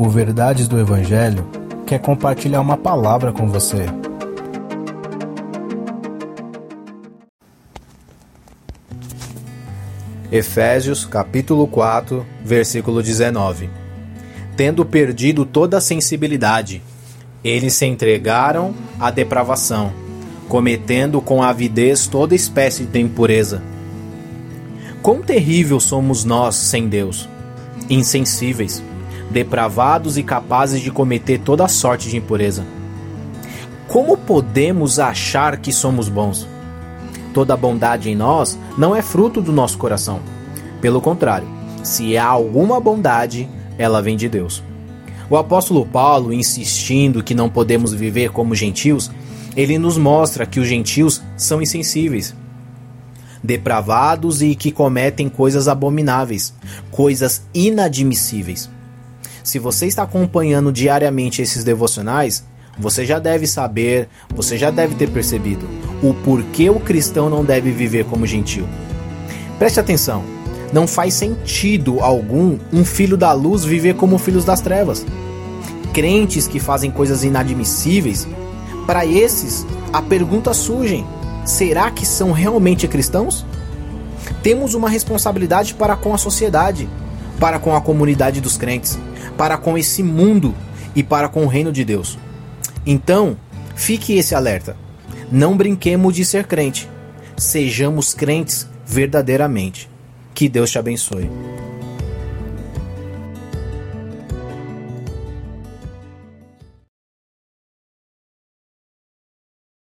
O Verdades do Evangelho quer compartilhar uma palavra com você. Efésios capítulo 4, versículo 19. Tendo perdido toda a sensibilidade, eles se entregaram à depravação, cometendo com avidez toda espécie de impureza. Quão terrível somos nós sem Deus, insensíveis, depravados e capazes de cometer toda sorte de impureza. Como podemos achar que somos bons? Toda bondade em nós não é fruto do nosso coração. Pelo contrário, se há alguma bondade, ela vem de Deus. O apóstolo Paulo, insistindo que não podemos viver como gentios, ele nos mostra que os gentios são insensíveis, depravados e que cometem coisas abomináveis, coisas inadmissíveis. Se você está acompanhando diariamente esses devocionais, você já deve saber, você já deve ter percebido o porquê o cristão não deve viver como gentil. Preste atenção, não faz sentido algum um filho da luz viver como filhos das trevas. Crentes que fazem coisas inadmissíveis, para esses a pergunta surge: será que são realmente cristãos? Temos uma responsabilidade para com a sociedade, para com a comunidade dos crentes para com esse mundo e para com o reino de Deus. Então, fique esse alerta. Não brinquemos de ser crente. Sejamos crentes verdadeiramente. Que Deus te abençoe.